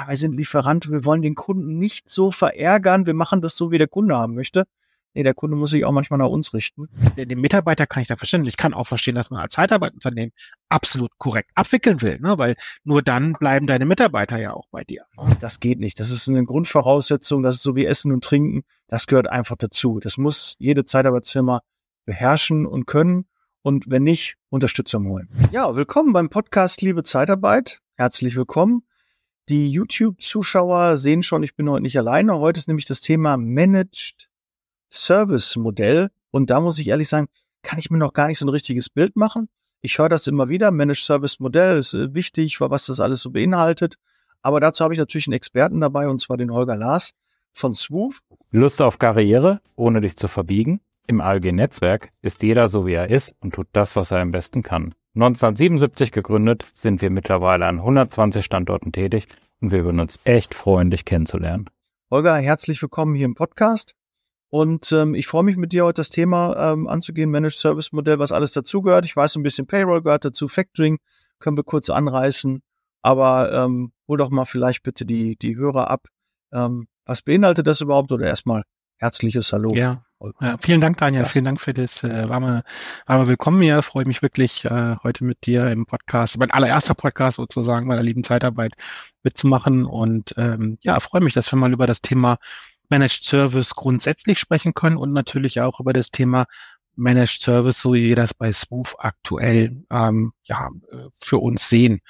ja, wir sind Lieferant, wir wollen den Kunden nicht so verärgern, wir machen das so, wie der Kunde haben möchte. Nee, der Kunde muss sich auch manchmal nach uns richten. Den, den Mitarbeiter kann ich da verstehen. Ich kann auch verstehen, dass man als Zeitarbeitsunternehmen absolut korrekt abwickeln will, ne? weil nur dann bleiben deine Mitarbeiter ja auch bei dir. Das geht nicht. Das ist eine Grundvoraussetzung. Das ist so wie Essen und Trinken. Das gehört einfach dazu. Das muss jede Zeitarbeitsfirma beherrschen und können. Und wenn nicht, Unterstützung holen. Ja, willkommen beim Podcast Liebe Zeitarbeit. Herzlich willkommen. Die YouTube-Zuschauer sehen schon, ich bin heute nicht alleine. Heute ist nämlich das Thema Managed Service Modell. Und da muss ich ehrlich sagen, kann ich mir noch gar nicht so ein richtiges Bild machen. Ich höre das immer wieder. Managed Service Modell ist äh, wichtig, was das alles so beinhaltet. Aber dazu habe ich natürlich einen Experten dabei, und zwar den Holger Lars von Swoof. Lust auf Karriere, ohne dich zu verbiegen? Im ALG-Netzwerk ist jeder so, wie er ist und tut das, was er am besten kann. 1977 gegründet, sind wir mittlerweile an 120 Standorten tätig und wir würden uns echt freuen, dich kennenzulernen. Holger, herzlich willkommen hier im Podcast. Und ähm, ich freue mich mit dir heute das Thema ähm, anzugehen, Managed Service Modell, was alles dazugehört. Ich weiß, ein bisschen Payroll gehört dazu, Factoring können wir kurz anreißen. Aber ähm, hol doch mal vielleicht bitte die, die Hörer ab. Ähm, was beinhaltet das überhaupt? Oder erstmal herzliches Hallo. Ja, ja, vielen Dank, Daniel. Vielen Dank für das äh, warme, warme Willkommen hier. Freue mich wirklich, äh, heute mit dir im Podcast, mein allererster Podcast sozusagen, meiner lieben Zeitarbeit mitzumachen. Und ähm, ja, freue mich, dass wir mal über das Thema Managed Service grundsätzlich sprechen können und natürlich auch über das Thema Managed Service, so wie wir das bei Smooth aktuell ähm, ja, äh, für uns sehen.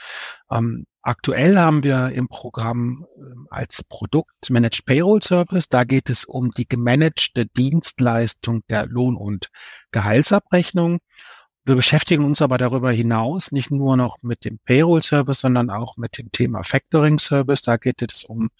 Ähm, aktuell haben wir im Programm ähm, als Produkt Managed Payroll Service. Da geht es um die gemanagte Dienstleistung der Lohn- und Gehaltsabrechnung. Wir beschäftigen uns aber darüber hinaus nicht nur noch mit dem Payroll Service, sondern auch mit dem Thema Factoring Service. Da geht es um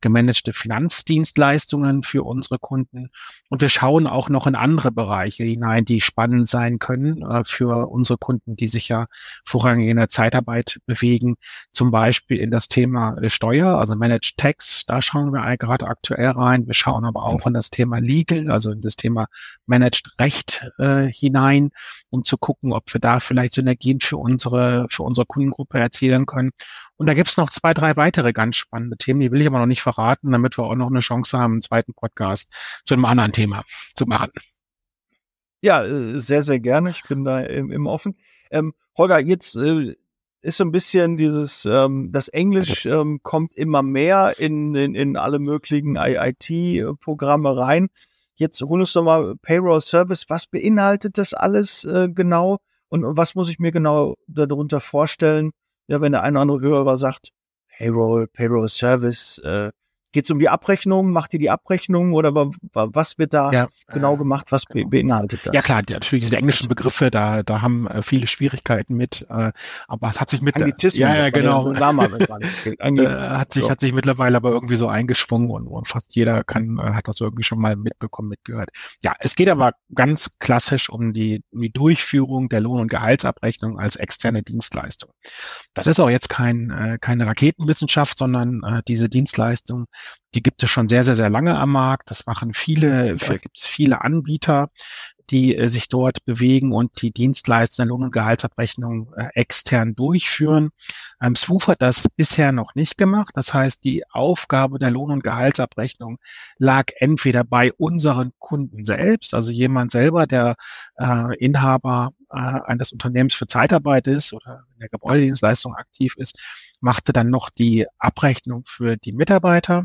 gemanagte Finanzdienstleistungen für unsere Kunden. Und wir schauen auch noch in andere Bereiche hinein, die spannend sein können äh, für unsere Kunden, die sich ja vorrangig in der Zeitarbeit bewegen. Zum Beispiel in das Thema äh, Steuer, also Managed Tax. Da schauen wir gerade aktuell rein. Wir schauen aber auch in das Thema Legal, also in das Thema Managed Recht äh, hinein, um zu gucken, ob wir da vielleicht Synergien für unsere, für unsere Kundengruppe erzielen können. Und da gibt's noch zwei, drei weitere ganz spannende Themen, die will ich aber noch nicht verraten, damit wir auch noch eine Chance haben, einen zweiten Podcast zu einem anderen Thema zu machen. Ja, äh, sehr, sehr gerne. Ich bin da im, offen. Ähm, Holger, jetzt äh, ist so ein bisschen dieses, ähm, das Englisch ähm, kommt immer mehr in, in, in alle möglichen IIT-Programme rein. Jetzt hol uns doch mal Payroll Service. Was beinhaltet das alles äh, genau? Und, und was muss ich mir genau darunter vorstellen? Ja, wenn der eine oder andere Hörer sagt, Payroll, Payroll Service, äh, Geht es um die Abrechnung? Macht ihr die Abrechnung oder was wird da ja, genau gemacht? Was genau. beinhaltet das? Ja klar, natürlich diese englischen Begriffe, da, da haben äh, viele Schwierigkeiten mit, äh, aber es hat sich mit Anglizismen, ja, ja genau, äh, hat sich hat sich mittlerweile aber irgendwie so eingeschwungen und, und fast jeder kann hat das irgendwie schon mal mitbekommen, mitgehört. Ja, es geht aber ganz klassisch um die, um die Durchführung der Lohn- und Gehaltsabrechnung als externe Dienstleistung. Das ist auch jetzt kein keine Raketenwissenschaft, sondern diese Dienstleistung die gibt es schon sehr, sehr, sehr lange am Markt. Das machen viele, okay. gibt es viele Anbieter, die äh, sich dort bewegen und die Dienstleister Lohn- und Gehaltsabrechnung äh, extern durchführen. Ähm, Swoof hat das bisher noch nicht gemacht. Das heißt, die Aufgabe der Lohn- und Gehaltsabrechnung lag entweder bei unseren Kunden selbst, also jemand selber, der äh, Inhaber äh, eines Unternehmens für Zeitarbeit ist oder in der Gebäudedienstleistung aktiv ist, machte dann noch die Abrechnung für die Mitarbeiter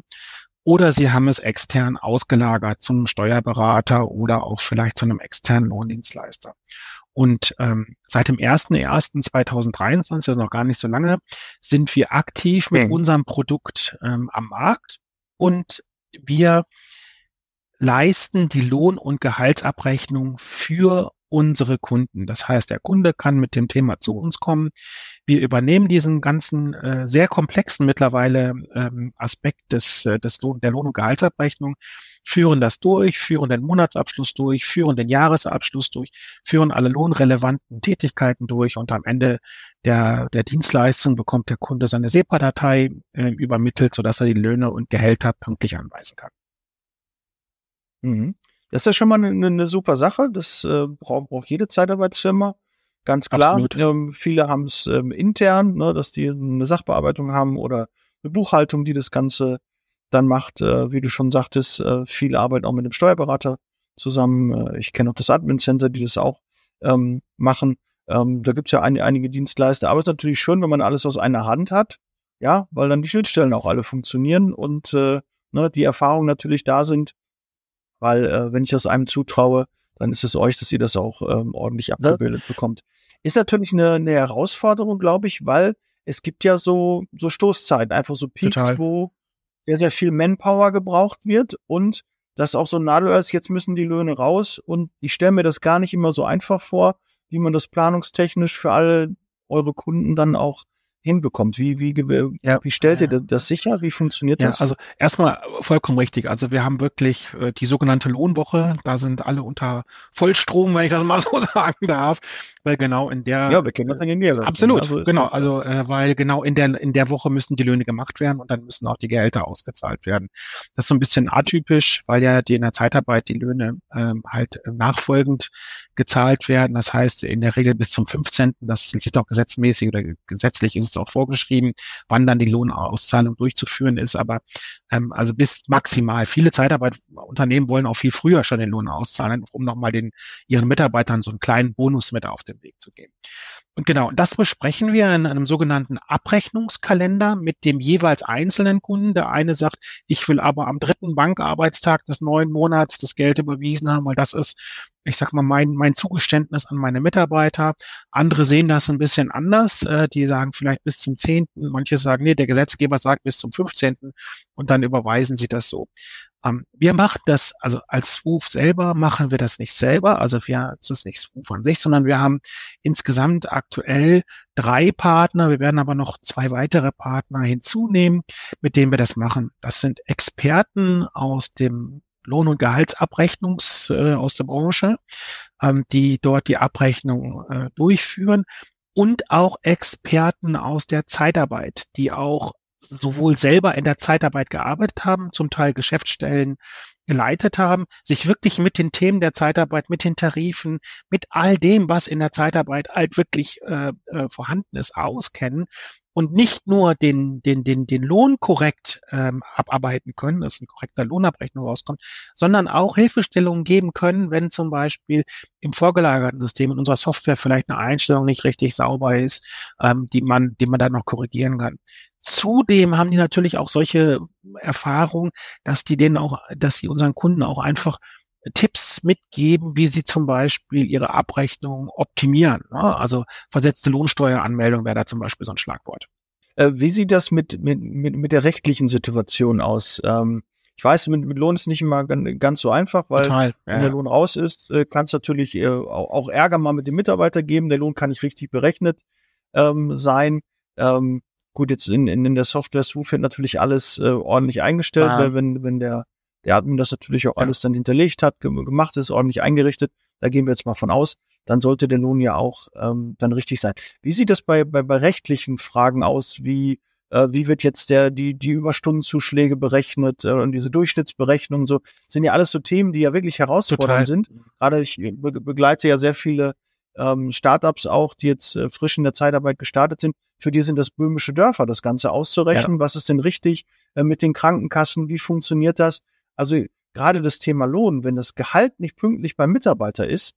oder Sie haben es extern ausgelagert zum Steuerberater oder auch vielleicht zu einem externen Lohndienstleister. Und ähm, seit dem 01.01.2023, also noch gar nicht so lange, sind wir aktiv mit mhm. unserem Produkt ähm, am Markt und wir leisten die Lohn- und Gehaltsabrechnung für unsere Kunden. Das heißt, der Kunde kann mit dem Thema zu uns kommen. Wir übernehmen diesen ganzen äh, sehr komplexen mittlerweile ähm, Aspekt des, äh, des Lohn, der Lohn- und Gehaltsabrechnung, führen das durch, führen den Monatsabschluss durch, führen den Jahresabschluss durch, führen alle lohnrelevanten Tätigkeiten durch und am Ende der, der Dienstleistung bekommt der Kunde seine SEPA-Datei äh, übermittelt, sodass er die Löhne und Gehälter pünktlich anweisen kann. Mhm. Das ist ja schon mal eine, eine super Sache. Das äh, braucht, braucht jede Zeitarbeitsfirma. Ganz klar. Ähm, viele haben es ähm, intern, ne, dass die eine Sachbearbeitung haben oder eine Buchhaltung, die das Ganze dann macht, äh, wie du schon sagtest, äh, viel Arbeit auch mit dem Steuerberater zusammen. Äh, ich kenne auch das Admin Center, die das auch ähm, machen. Ähm, da gibt's ja ein, einige Dienstleister, aber es ist natürlich schön, wenn man alles aus einer Hand hat, ja, weil dann die Schnittstellen auch alle funktionieren und äh, ne, die Erfahrungen natürlich da sind, weil äh, wenn ich das einem zutraue, dann ist es euch, dass ihr das auch ähm, ordentlich abgebildet ja. bekommt. Ist natürlich eine, eine Herausforderung, glaube ich, weil es gibt ja so, so Stoßzeiten, einfach so Peaks, Total. wo sehr, sehr viel Manpower gebraucht wird und das auch so ein Nadelöhr ist, jetzt müssen die Löhne raus und ich stelle mir das gar nicht immer so einfach vor, wie man das planungstechnisch für alle eure Kunden dann auch hinbekommt. Wie, wie, ja. wie stellt ihr das sicher? Wie funktioniert ja, das? Also erstmal vollkommen richtig. Also wir haben wirklich äh, die sogenannte Lohnwoche. Da sind alle unter Vollstrom, wenn ich das mal so sagen darf weil genau in der ja, wir kennen das in der absolut also genau also äh, weil genau in der in der Woche müssen die Löhne gemacht werden und dann müssen auch die Gehälter ausgezahlt werden. Das ist so ein bisschen atypisch, weil ja die in der Zeitarbeit die Löhne ähm, halt nachfolgend gezahlt werden. Das heißt in der Regel bis zum 15. Das ist auch gesetzmäßig oder gesetzlich ist es auch vorgeschrieben, wann dann die Lohnauszahlung durchzuführen ist. Aber ähm, also bis maximal. Viele Zeitarbeitsunternehmen wollen auch viel früher schon den Lohn auszahlen, um nochmal den ihren Mitarbeitern so einen kleinen Bonus mit auf den Weg zu gehen. Und genau, das besprechen wir in einem sogenannten Abrechnungskalender mit dem jeweils einzelnen Kunden. Der eine sagt, ich will aber am dritten Bankarbeitstag des neuen Monats das Geld überwiesen haben, weil das ist, ich sag mal, mein, mein Zugeständnis an meine Mitarbeiter. Andere sehen das ein bisschen anders. Äh, die sagen vielleicht bis zum zehnten. Manche sagen, nee, der Gesetzgeber sagt bis zum fünfzehnten und dann überweisen sie das so. Ähm, wir machen das, also als Swoof selber machen wir das nicht selber. Also wir, es ist nicht Swoof an sich, sondern wir haben insgesamt aktuell drei Partner. Wir werden aber noch zwei weitere Partner hinzunehmen, mit denen wir das machen. Das sind Experten aus dem Lohn- und Gehaltsabrechnungs äh, aus der Branche, ähm, die dort die Abrechnung äh, durchführen und auch Experten aus der Zeitarbeit, die auch sowohl selber in der Zeitarbeit gearbeitet haben, zum Teil Geschäftsstellen geleitet haben, sich wirklich mit den Themen der Zeitarbeit, mit den Tarifen, mit all dem, was in der Zeitarbeit halt wirklich äh, äh, vorhanden ist, auskennen und nicht nur den, den, den, den Lohn korrekt ähm, abarbeiten können, dass ein korrekter Lohnabrechnung rauskommt, sondern auch Hilfestellungen geben können, wenn zum Beispiel im vorgelagerten System in unserer Software vielleicht eine Einstellung nicht richtig sauber ist, ähm, die man, die man dann noch korrigieren kann. Zudem haben die natürlich auch solche Erfahrungen, dass die denen auch, dass sie unseren Kunden auch einfach Tipps mitgeben, wie sie zum Beispiel ihre Abrechnung optimieren. Ne? Also versetzte Lohnsteueranmeldung wäre da zum Beispiel so ein Schlagwort. Äh, wie sieht das mit, mit, mit, mit der rechtlichen Situation aus? Ähm, ich weiß, mit, mit Lohn ist nicht immer ganz, so einfach, weil Total, ja. wenn der Lohn raus ist, äh, kann es natürlich äh, auch Ärger mal mit dem Mitarbeiter geben. Der Lohn kann nicht richtig berechnet ähm, sein. Ähm, gut, jetzt in, in, in der Software Swoof wird natürlich alles äh, ordentlich eingestellt, ah. weil wenn, wenn der der Admin das natürlich auch ja. alles dann hinterlegt hat, gemacht ist, ordentlich eingerichtet. Da gehen wir jetzt mal von aus. Dann sollte der Lohn ja auch ähm, dann richtig sein. Wie sieht das bei, bei, bei rechtlichen Fragen aus? Wie, äh, wie wird jetzt der, die, die Überstundenzuschläge berechnet äh, und diese Durchschnittsberechnungen so? Sind ja alles so Themen, die ja wirklich herausfordernd Total. sind. Gerade ich be begleite ja sehr viele ähm, Startups auch, die jetzt äh, frisch in der Zeitarbeit gestartet sind. Für die sind das böhmische Dörfer, das Ganze auszurechnen. Ja. Was ist denn richtig äh, mit den Krankenkassen? Wie funktioniert das? Also gerade das Thema Lohn, wenn das Gehalt nicht pünktlich beim Mitarbeiter ist,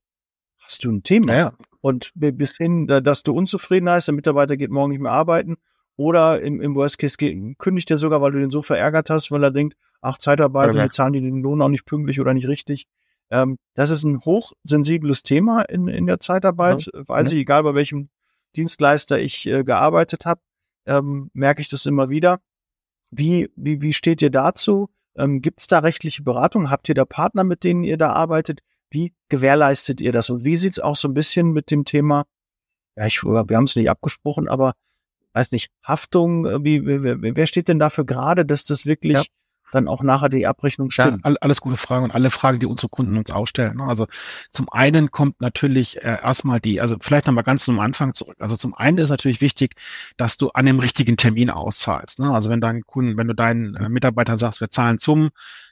hast du ein Thema. Ja. Und bis hin, dass du unzufrieden heißt, der Mitarbeiter geht morgen nicht mehr arbeiten. Oder im, im Worst Case geht, kündigt er sogar, weil du den so verärgert hast, weil er denkt, ach, Zeitarbeit, okay. zahlen die den Lohn auch nicht pünktlich oder nicht richtig. Ähm, das ist ein hochsensibles Thema in, in der Zeitarbeit. Ja. Weiß ich, egal bei welchem Dienstleister ich äh, gearbeitet habe, ähm, merke ich das immer wieder. Wie, wie, wie steht ihr dazu? Ähm, Gibt es da rechtliche Beratung? Habt ihr da Partner, mit denen ihr da arbeitet? Wie gewährleistet ihr das? Und wie sieht's auch so ein bisschen mit dem Thema, ja, ich, wir haben es nicht abgesprochen, aber weiß nicht, Haftung, äh, wie, wie, wer steht denn dafür gerade, dass das wirklich ja dann auch nachher die Abrechnung stimmt. Ja, alles gute Fragen und alle Fragen, die unsere Kunden uns ausstellen. Ne? Also zum einen kommt natürlich äh, erstmal die, also vielleicht nochmal ganz zum Anfang zurück. Also zum einen ist natürlich wichtig, dass du an dem richtigen Termin auszahlst. Ne? Also wenn dein Kunden, wenn du deinen äh, Mitarbeitern sagst, wir zahlen zum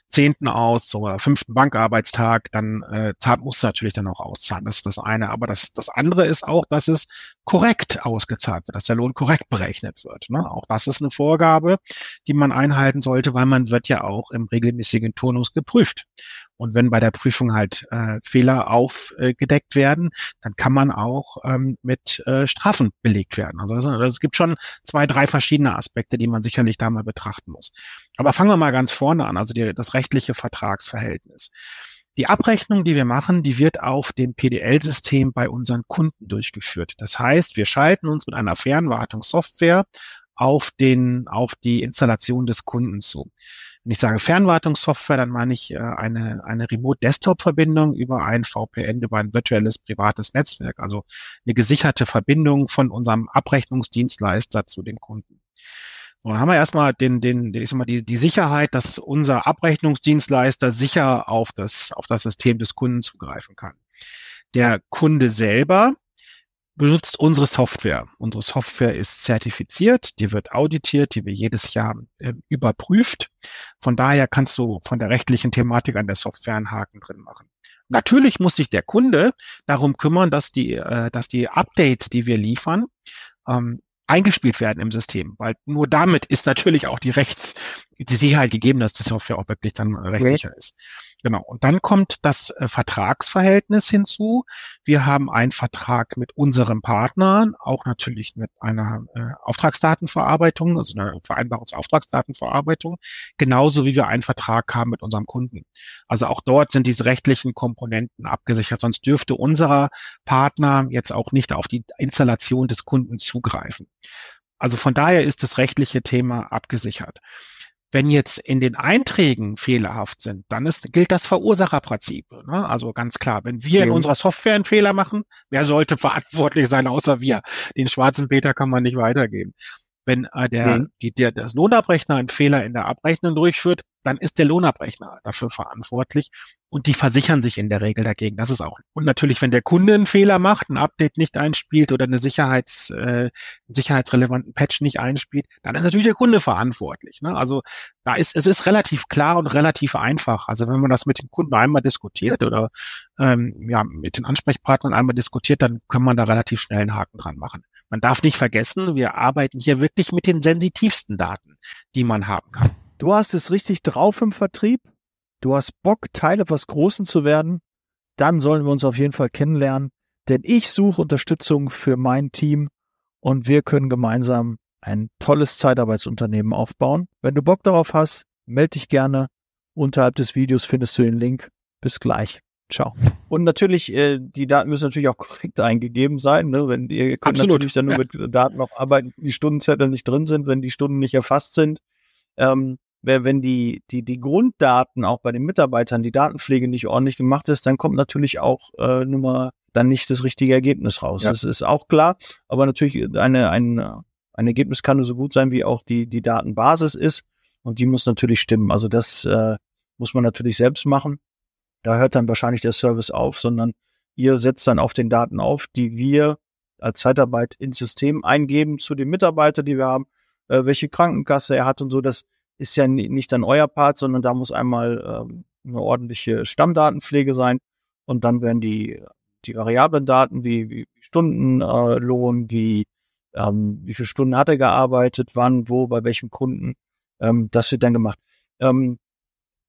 zehnten aus oder fünften Bankarbeitstag, dann äh, zahlt, muss natürlich dann auch auszahlen. Das ist das eine. Aber das, das andere ist auch, dass es korrekt ausgezahlt wird, dass der Lohn korrekt berechnet wird. Ne? Auch das ist eine Vorgabe, die man einhalten sollte, weil man wird ja auch im regelmäßigen Turnus geprüft. Und wenn bei der Prüfung halt äh, Fehler aufgedeckt äh, werden, dann kann man auch ähm, mit äh, Strafen belegt werden. Also, also es gibt schon zwei, drei verschiedene Aspekte, die man sicherlich da mal betrachten muss. Aber fangen wir mal ganz vorne an, also die, das rechtliche Vertragsverhältnis. Die Abrechnung, die wir machen, die wird auf dem PDL-System bei unseren Kunden durchgeführt. Das heißt, wir schalten uns mit einer Fernwartungssoftware auf den, auf die Installation des Kunden zu. Wenn ich sage Fernwartungssoftware, dann meine ich äh, eine, eine Remote-Desktop-Verbindung über ein VPN, über ein virtuelles privates Netzwerk, also eine gesicherte Verbindung von unserem Abrechnungsdienstleister zu den Kunden. So, dann haben wir erstmal den, den, ich sag mal, die, die Sicherheit, dass unser Abrechnungsdienstleister sicher auf das, auf das System des Kunden zugreifen kann. Der Kunde selber benutzt unsere Software. Unsere Software ist zertifiziert, die wird auditiert, die wird jedes Jahr äh, überprüft. Von daher kannst du von der rechtlichen Thematik an der Software einen Haken drin machen. Natürlich muss sich der Kunde darum kümmern, dass die, äh, dass die Updates, die wir liefern, ähm, eingespielt werden im System, weil nur damit ist natürlich auch die Rechts, die Sicherheit gegeben, dass die Software auch wirklich dann rechtssicher okay. ist. Genau. Und dann kommt das äh, Vertragsverhältnis hinzu. Wir haben einen Vertrag mit unseren Partnern, auch natürlich mit einer äh, Auftragsdatenverarbeitung, also einer Vereinbarungsauftragsdatenverarbeitung, genauso wie wir einen Vertrag haben mit unserem Kunden. Also auch dort sind diese rechtlichen Komponenten abgesichert, sonst dürfte unserer Partner jetzt auch nicht auf die Installation des Kunden zugreifen. Also von daher ist das rechtliche Thema abgesichert. Wenn jetzt in den Einträgen fehlerhaft sind, dann ist, gilt das Verursacherprinzip. Ne? Also ganz klar, wenn wir in unserer Software einen Fehler machen, wer sollte verantwortlich sein, außer wir? Den schwarzen Peter kann man nicht weitergeben. Wenn äh, der, die, der, das Lohnabrechner einen Fehler in der Abrechnung durchführt, dann ist der Lohnabrechner dafür verantwortlich und die versichern sich in der Regel dagegen. Das ist auch. Und natürlich, wenn der Kunde einen Fehler macht, ein Update nicht einspielt oder eine Sicherheits, äh, sicherheitsrelevanten Patch nicht einspielt, dann ist natürlich der Kunde verantwortlich. Ne? Also da ist es ist relativ klar und relativ einfach. Also wenn man das mit dem Kunden einmal diskutiert oder ähm, ja mit den Ansprechpartnern einmal diskutiert, dann kann man da relativ schnell einen Haken dran machen. Man darf nicht vergessen, wir arbeiten hier wirklich mit den sensitivsten Daten, die man haben kann. Du hast es richtig drauf im Vertrieb. Du hast Bock, Teil etwas Großen zu werden. Dann sollen wir uns auf jeden Fall kennenlernen, denn ich suche Unterstützung für mein Team und wir können gemeinsam ein tolles Zeitarbeitsunternehmen aufbauen. Wenn du Bock darauf hast, melde dich gerne. Unterhalb des Videos findest du den Link. Bis gleich. Ciao. Und natürlich, äh, die Daten müssen natürlich auch korrekt eingegeben sein. Ne? Wenn ihr könnt Absolut. natürlich dann nur mit Daten noch arbeiten, die Stundenzettel nicht drin sind, wenn die Stunden nicht erfasst sind. Ähm, wenn die, die, die Grunddaten auch bei den Mitarbeitern, die Datenpflege nicht ordentlich gemacht ist, dann kommt natürlich auch äh, nur mal dann nicht das richtige Ergebnis raus. Ja. Das ist auch klar, aber natürlich eine, ein, ein Ergebnis kann nur so gut sein, wie auch die, die Datenbasis ist und die muss natürlich stimmen. Also das äh, muss man natürlich selbst machen. Da hört dann wahrscheinlich der Service auf, sondern ihr setzt dann auf den Daten auf, die wir als Zeitarbeit ins System eingeben zu den Mitarbeitern, die wir haben, äh, welche Krankenkasse er hat und so. Das ist ja nicht dann euer Part, sondern da muss einmal ähm, eine ordentliche Stammdatenpflege sein und dann werden die, die variablen Daten wie, wie Stundenlohn, äh, wie, ähm, wie viele Stunden hat er gearbeitet, wann, wo, bei welchem Kunden, ähm, das wird dann gemacht. Ähm,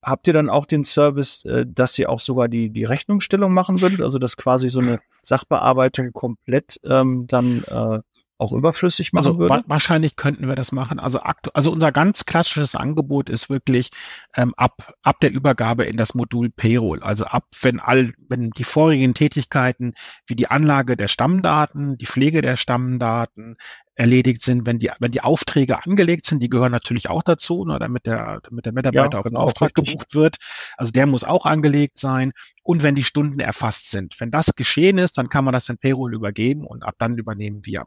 habt ihr dann auch den Service, äh, dass ihr auch sogar die, die Rechnungsstellung machen würdet, also dass quasi so eine Sachbearbeitung komplett ähm, dann äh, auch überflüssig machen also, würde? Wa wahrscheinlich könnten wir das machen. Also, also unser ganz klassisches Angebot ist wirklich ähm, ab, ab der Übergabe in das Modul Payroll. Also ab, wenn all, wenn die vorigen Tätigkeiten wie die Anlage der Stammdaten, die Pflege der Stammdaten, erledigt sind, wenn die, wenn die Aufträge angelegt sind, die gehören natürlich auch dazu, ne, damit der, damit der Mitarbeiter ja, auf den genau, Auftrag gebucht wird. Also der muss auch angelegt sein. Und wenn die Stunden erfasst sind. Wenn das geschehen ist, dann kann man das in Payroll übergeben und ab dann übernehmen wir.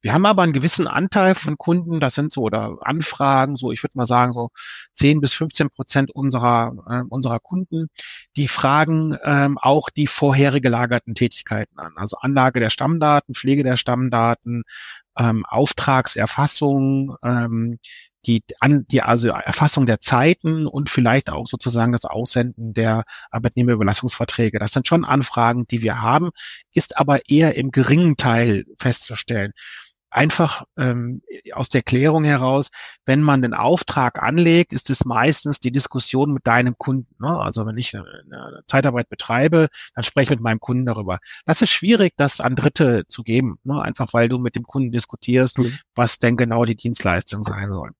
Wir haben aber einen gewissen Anteil von Kunden, das sind so, oder Anfragen, so, ich würde mal sagen, so 10 bis 15 Prozent unserer, äh, unserer Kunden, die fragen ähm, auch die vorher gelagerten Tätigkeiten an. Also Anlage der Stammdaten, Pflege der Stammdaten, ähm, Auftragserfassung, ähm, die, an, die also Erfassung der Zeiten und vielleicht auch sozusagen das Aussenden der Arbeitnehmerüberlassungsverträge. Das sind schon Anfragen, die wir haben, ist aber eher im geringen Teil festzustellen einfach ähm, aus der Klärung heraus, wenn man den Auftrag anlegt, ist es meistens die Diskussion mit deinem Kunden. Ne? Also wenn ich eine, eine Zeitarbeit betreibe, dann spreche ich mit meinem Kunden darüber. Das ist schwierig, das an Dritte zu geben, ne? einfach weil du mit dem Kunden diskutierst, mhm. was denn genau die Dienstleistung sein soll.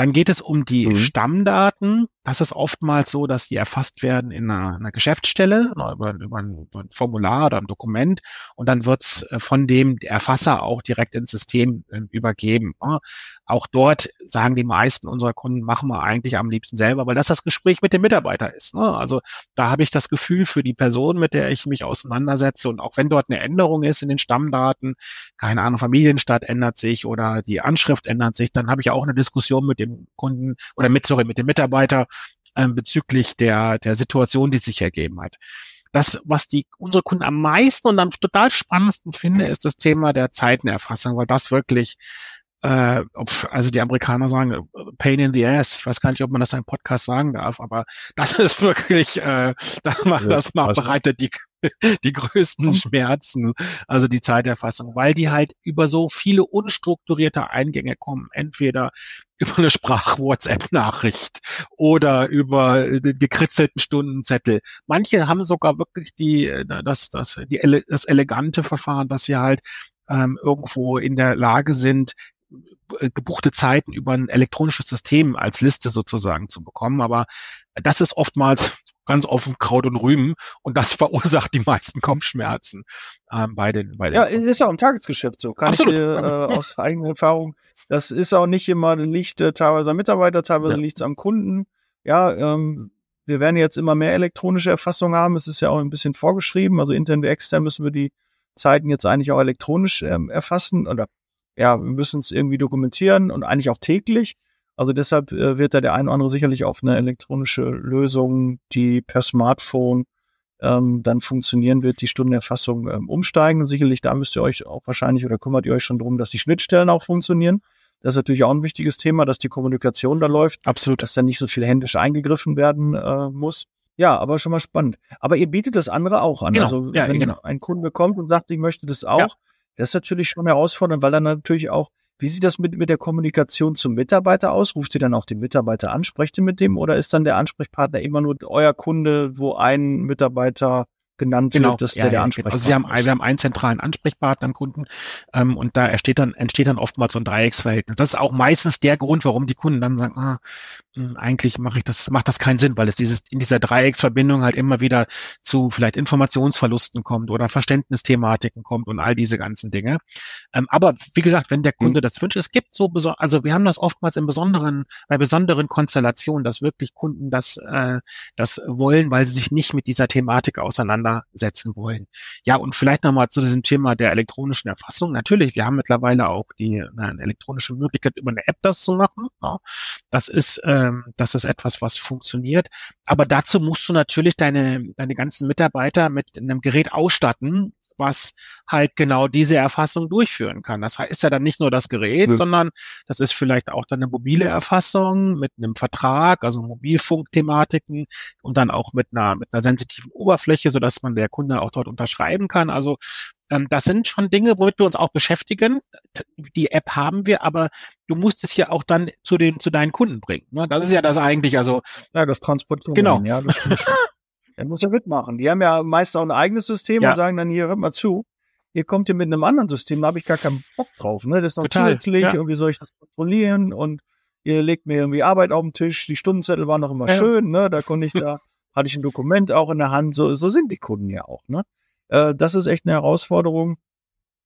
Dann geht es um die mhm. Stammdaten. Das ist oftmals so, dass die erfasst werden in einer, einer Geschäftsstelle über, über, ein, über, ein, Formular oder ein Dokument und dann wird's äh, von dem Erfasser auch direkt ins System äh, übergeben. Auch dort sagen die meisten unserer Kunden, machen wir eigentlich am liebsten selber, weil das das Gespräch mit dem Mitarbeiter ist. Ne? Also da habe ich das Gefühl für die Person, mit der ich mich auseinandersetze und auch wenn dort eine Änderung ist in den Stammdaten, keine Ahnung, Familienstadt ändert sich oder die Anschrift ändert sich, dann habe ich auch eine Diskussion mit dem Kunden oder mit, sorry, mit dem Mitarbeiter äh, bezüglich der, der Situation, die sich ergeben hat. Das, was die unsere Kunden am meisten und am total spannendsten finde, ist das Thema der Zeitenerfassung, weil das wirklich äh, also die Amerikaner sagen Pain in the Ass. Ich weiß gar nicht, ob man das in einem Podcast sagen darf, aber das ist wirklich, äh, das, macht, das macht, bereitet die die größten hm. Schmerzen, also die Zeiterfassung, weil die halt über so viele unstrukturierte Eingänge kommen. Entweder über eine Sprach-WhatsApp-Nachricht oder über den gekritzelten Stundenzettel. Manche haben sogar wirklich die, äh, das, das, die, das elegante Verfahren, dass sie halt ähm, irgendwo in der Lage sind, äh, gebuchte Zeiten über ein elektronisches System als Liste sozusagen zu bekommen. Aber das ist oftmals ganz offen Kraut und Rüben und das verursacht die meisten Kopfschmerzen ähm, bei den bei den Ja, ist ja auch im Tagesgeschäft so. Kann Absolut. ich äh, aus eigener Erfahrung. Das ist auch nicht immer liegt äh, teilweise am Mitarbeiter, teilweise ja. liegt es am Kunden. Ja, ähm, wir werden jetzt immer mehr elektronische Erfassung haben. Es ist ja auch ein bisschen vorgeschrieben. Also intern wie extern müssen wir die Zeiten jetzt eigentlich auch elektronisch ähm, erfassen oder ja, wir müssen es irgendwie dokumentieren und eigentlich auch täglich. Also deshalb äh, wird da der eine oder andere sicherlich auf eine elektronische Lösung, die per Smartphone ähm, dann funktionieren wird, die Stundenerfassung ähm, umsteigen. Sicherlich, da müsst ihr euch auch wahrscheinlich oder kümmert ihr euch schon drum, dass die Schnittstellen auch funktionieren. Das ist natürlich auch ein wichtiges Thema, dass die Kommunikation da läuft. Absolut. Dass da nicht so viel händisch eingegriffen werden äh, muss. Ja, aber schon mal spannend. Aber ihr bietet das andere auch an. Genau. Also ja, wenn genau. ein Kunde kommt und sagt, ich möchte das auch, ja. Das ist natürlich schon herausfordernd, weil dann natürlich auch wie sieht das mit, mit der Kommunikation zum Mitarbeiter aus? Ruft ihr dann auch den Mitarbeiter an? Sprecht ihr mit dem oder ist dann der Ansprechpartner immer nur euer Kunde, wo ein Mitarbeiter genannt genau. wird, dass ja, der, der Ansprechpartner Also wir haben, wir haben einen zentralen Ansprechpartner am Kunden ähm, und da entsteht dann, entsteht dann oftmals so ein Dreiecksverhältnis. Das ist auch meistens der Grund, warum die Kunden dann sagen, ah, hm, eigentlich mache ich das, macht das keinen Sinn, weil es dieses in dieser Dreiecksverbindung halt immer wieder zu vielleicht Informationsverlusten kommt oder Verständnisthematiken kommt und all diese ganzen Dinge. Ähm, aber wie gesagt, wenn der Kunde mhm. das wünscht, es gibt so, also wir haben das oftmals in besonderen, bei besonderen Konstellationen, dass wirklich Kunden das, äh, das wollen, weil sie sich nicht mit dieser Thematik auseinandersetzen wollen. Ja, und vielleicht nochmal zu diesem Thema der elektronischen Erfassung. Natürlich, wir haben mittlerweile auch die eine elektronische Möglichkeit, über eine App das zu machen. Ja. Das ist äh, ähm, das ist etwas, was funktioniert. Aber dazu musst du natürlich deine, deine ganzen Mitarbeiter mit einem Gerät ausstatten, was halt genau diese Erfassung durchführen kann. Das ist ja dann nicht nur das Gerät, ja. sondern das ist vielleicht auch dann eine mobile Erfassung mit einem Vertrag, also Mobilfunkthematiken und dann auch mit einer, mit einer sensitiven Oberfläche, sodass man der Kunde auch dort unterschreiben kann. Also ähm, das sind schon Dinge, womit wir uns auch beschäftigen. Die App haben wir, aber du musst es ja auch dann zu den, zu deinen Kunden bringen. Ne? Das ist ja das eigentlich, also. Ja, das Transportieren. Genau. Ja, das Er muss ja mitmachen. Die haben ja meist auch ein eigenes System ja. und sagen dann hier, hört mal zu. Ihr kommt hier mit einem anderen System, da habe ich gar keinen Bock drauf. Ne? Das ist noch Total, zusätzlich, ja. irgendwie soll ich das kontrollieren und ihr legt mir irgendwie Arbeit auf den Tisch, die Stundenzettel waren noch immer ja. schön, ne? Da konnte ich da, hatte ich ein Dokument auch in der Hand, so, so sind die Kunden ja auch, ne? Äh, das ist echt eine Herausforderung.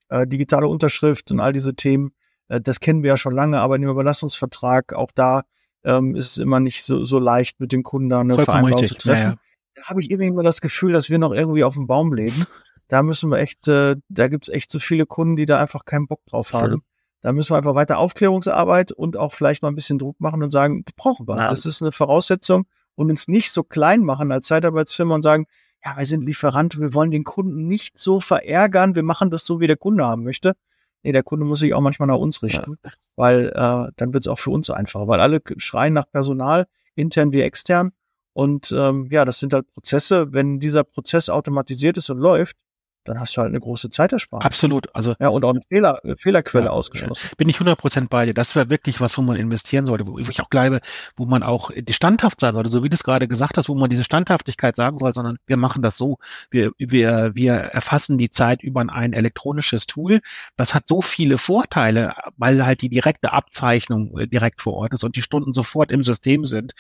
Äh, digitale Unterschrift und all diese Themen, äh, das kennen wir ja schon lange, aber in dem Überlassungsvertrag, auch da ähm, ist es immer nicht so, so leicht, mit dem Kunden da eine Vereinbarung richtig. zu treffen. Ja. Da habe ich irgendwie immer das Gefühl, dass wir noch irgendwie auf dem Baum leben. Da müssen wir echt, äh, da gibt's echt so viele Kunden, die da einfach keinen Bock drauf haben. Da müssen wir einfach weiter Aufklärungsarbeit und auch vielleicht mal ein bisschen Druck machen und sagen, das brauchen wir. Ja. Das ist eine Voraussetzung und uns nicht so klein machen als Zeitarbeitsfirma und sagen, ja, wir sind Lieferant, wir wollen den Kunden nicht so verärgern, wir machen das so, wie der Kunde haben möchte. Nee, der Kunde muss sich auch manchmal nach uns richten, ja. weil äh, dann wird es auch für uns einfacher, weil alle schreien nach Personal, intern wie extern. Und ähm, ja, das sind halt Prozesse. Wenn dieser Prozess automatisiert ist und läuft, dann hast du halt eine große Zeitersparnis. Absolut. Also ja und auch eine Fehler, äh, Fehlerquelle ja, ausgeschlossen. Bin ich 100 Prozent bei dir. Das wäre wirklich was, wo man investieren sollte, wo ich auch glaube, wo man auch standhaft sein sollte, so wie du es gerade gesagt hast, wo man diese Standhaftigkeit sagen soll, sondern wir machen das so. Wir wir wir erfassen die Zeit über ein elektronisches Tool. Das hat so viele Vorteile, weil halt die direkte Abzeichnung äh, direkt vor Ort ist und die Stunden sofort im System sind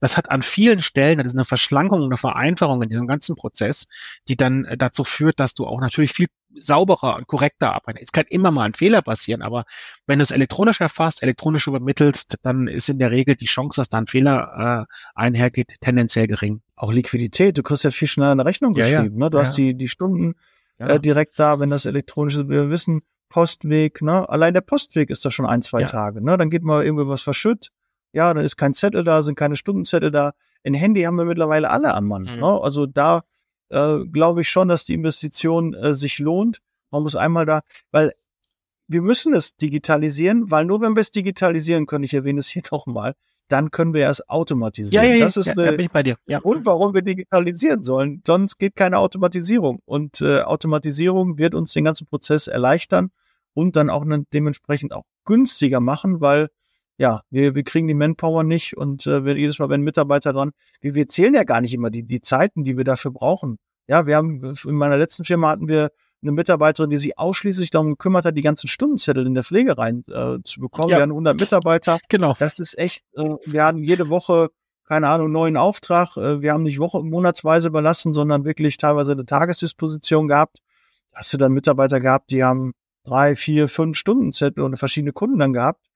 das hat an vielen Stellen, das ist eine Verschlankung, eine Vereinfachung in diesem ganzen Prozess, die dann äh, dazu führt, dass du auch natürlich viel sauberer und korrekter arbeitest. Es kann immer mal ein Fehler passieren, aber wenn du es elektronisch erfasst, elektronisch übermittelst, dann ist in der Regel die Chance, dass da ein Fehler äh, einhergeht, tendenziell gering. Auch Liquidität, du kriegst ja viel schneller eine Rechnung ja, geschrieben. Ja. Ne? Du ja. hast die, die Stunden äh, direkt da, wenn das elektronisch ist. Wir wissen, Postweg, ne? Allein der Postweg ist da schon ein, zwei Tage, ne? Dann geht mal irgendwie was verschütt ja, dann ist kein Zettel da, sind keine Stundenzettel da. Ein Handy haben wir mittlerweile alle am Mann. Mhm. Ne? Also da äh, glaube ich schon, dass die Investition äh, sich lohnt. Man muss einmal da, weil wir müssen es digitalisieren, weil nur wenn wir es digitalisieren können, ich erwähne es hier nochmal, dann können wir es automatisieren. Ja, ja, ja, das ist eine, bin ich bei dir. Ja. Und warum wir digitalisieren sollen. Sonst geht keine Automatisierung. Und äh, Automatisierung wird uns den ganzen Prozess erleichtern und dann auch ne, dementsprechend auch günstiger machen, weil ja, wir, wir kriegen die Manpower nicht und äh, wir, jedes Mal, wenn ein Mitarbeiter dran, wir, wir zählen ja gar nicht immer die, die Zeiten, die wir dafür brauchen. Ja, wir haben, in meiner letzten Firma hatten wir eine Mitarbeiterin, die sich ausschließlich darum gekümmert hat, die ganzen Stundenzettel in der Pflege rein äh, zu bekommen. Ja. Wir hatten 100 Mitarbeiter. Genau. Das ist echt, äh, wir hatten jede Woche, keine Ahnung, neuen Auftrag. Äh, wir haben nicht Woche, monatsweise überlassen, sondern wirklich teilweise eine Tagesdisposition gehabt. Hast du dann Mitarbeiter gehabt, die haben drei, vier, fünf Stundenzettel und verschiedene Kunden dann gehabt.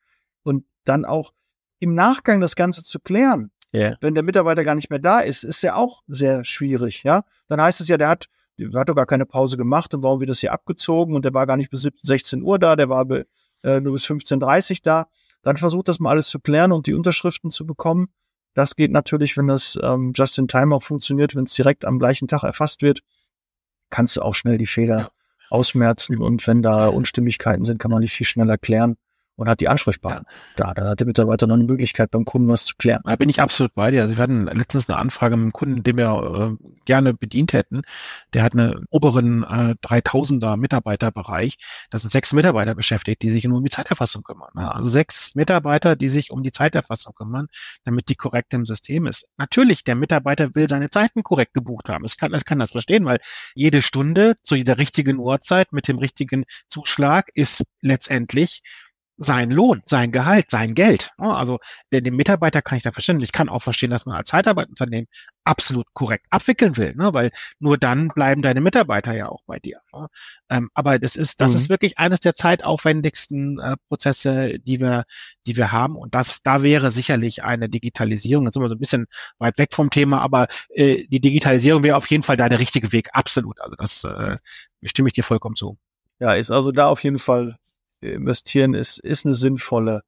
Und dann auch im Nachgang das Ganze zu klären. Yeah. Wenn der Mitarbeiter gar nicht mehr da ist, ist ja auch sehr schwierig, ja. Dann heißt es ja, der hat, der hat doch gar keine Pause gemacht und warum wird das hier abgezogen und der war gar nicht bis 17, 16 Uhr da, der war be, äh, nur bis 15.30 Uhr da. Dann versucht das mal alles zu klären und die Unterschriften zu bekommen. Das geht natürlich, wenn das ähm, just in time auch funktioniert, wenn es direkt am gleichen Tag erfasst wird, kannst du auch schnell die Fehler ausmerzen und wenn da Unstimmigkeiten sind, kann man die viel schneller klären und hat die Ansprechpartner ja. da. Da hat der Mitarbeiter noch eine Möglichkeit, beim Kunden was zu klären. Da bin ich absolut bei dir. Also wir hatten letztens eine Anfrage mit einem Kunden, den wir äh, gerne bedient hätten. Der hat einen oberen äh, 3000er Mitarbeiterbereich. Das sind sechs Mitarbeiter beschäftigt, die sich nur um die Zeiterfassung kümmern. Ne? Also sechs Mitarbeiter, die sich um die Zeiterfassung kümmern, damit die korrekt im System ist. Natürlich, der Mitarbeiter will seine Zeiten korrekt gebucht haben. Ich kann, ich kann das verstehen, weil jede Stunde zu jeder richtigen Uhrzeit mit dem richtigen Zuschlag ist letztendlich sein Lohn, sein Gehalt, sein Geld. Also den, den Mitarbeiter kann ich da verstehen. Ich kann auch verstehen, dass man als Zeitarbeitsunternehmen absolut korrekt abwickeln will, ne? weil nur dann bleiben deine Mitarbeiter ja auch bei dir. Ne? Ähm, aber das ist, das mhm. ist wirklich eines der zeitaufwendigsten äh, Prozesse, die wir, die wir haben. Und das, da wäre sicherlich eine Digitalisierung. Jetzt sind wir so ein bisschen weit weg vom Thema, aber äh, die Digitalisierung wäre auf jeden Fall da der richtige Weg. Absolut. Also das äh, stimme ich dir vollkommen zu. Ja, ist also da auf jeden Fall investieren ist, ist eine sinnvolle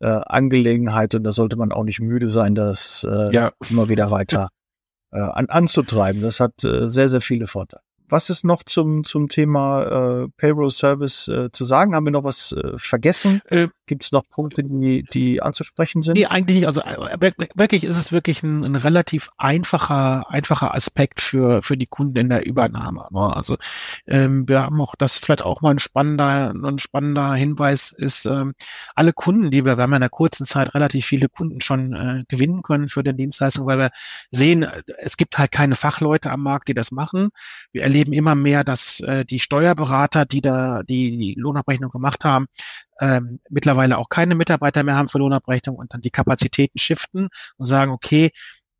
äh, Angelegenheit und da sollte man auch nicht müde sein, das äh, ja. immer wieder weiter äh, an, anzutreiben. Das hat äh, sehr, sehr viele Vorteile. Was ist noch zum, zum Thema äh, Payroll Service äh, zu sagen? Haben wir noch was äh, vergessen? Äh, Gibt es noch Punkte, die, die anzusprechen sind? Nee, eigentlich nicht. Also äh, wirklich ist es wirklich ein, ein relativ einfacher, einfacher Aspekt für, für die Kunden in der Übernahme. Ne? Also ähm, wir haben auch, das vielleicht auch mal ein spannender, ein spannender Hinweis ist, ähm, alle Kunden, die wir, wir haben in einer kurzen Zeit relativ viele Kunden schon äh, gewinnen können für den Dienstleistung, weil wir sehen, es gibt halt keine Fachleute am Markt, die das machen. Wir erleben erleben immer mehr, dass äh, die Steuerberater, die da die, Lohnabrechnung gemacht haben, ähm, mittlerweile auch keine Mitarbeiter mehr haben für Lohnabrechnung und dann die Kapazitäten shiften und sagen, okay,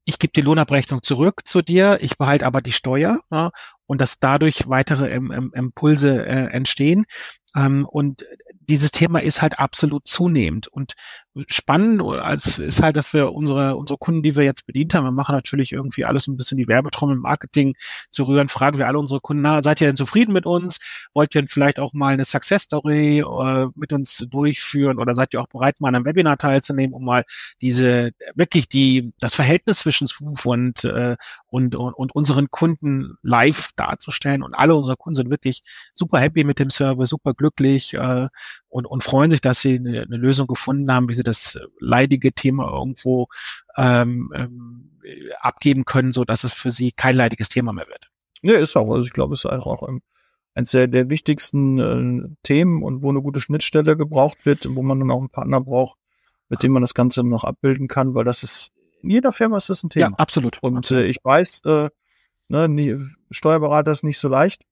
ich gebe die Lohnabrechnung zurück zu dir, ich behalte aber die Steuer ja, und dass dadurch weitere ähm, Impulse äh, entstehen. Ähm, und dieses Thema ist halt absolut zunehmend und spannend als ist halt, dass wir unsere, unsere Kunden, die wir jetzt bedient haben, wir machen natürlich irgendwie alles ein bisschen die Werbetrommel Marketing zu rühren, fragen wir alle unsere Kunden, na, seid ihr denn zufrieden mit uns? Wollt ihr denn vielleicht auch mal eine Success Story äh, mit uns durchführen oder seid ihr auch bereit, mal an einem Webinar teilzunehmen, um mal diese, wirklich die, das Verhältnis zwischen Swoof und, äh, und, und, und unseren Kunden live darzustellen. Und alle unsere Kunden sind wirklich super happy mit dem Service, super glücklich äh, und, und freuen sich, dass sie eine, eine Lösung gefunden haben, wie sie das leidige Thema irgendwo ähm, ähm, abgeben können, so dass es für sie kein leidiges Thema mehr wird. Ja, ist auch. Also ich glaube, es ist auch ein, eines der, der wichtigsten äh, Themen und wo eine gute Schnittstelle gebraucht wird, wo man dann auch einen Partner braucht, mit dem man das Ganze noch abbilden kann, weil das ist in jeder Firma ist das ein Thema. Ja, absolut. Und absolut. Äh, ich weiß, äh, ne, Steuerberater ist nicht so leicht,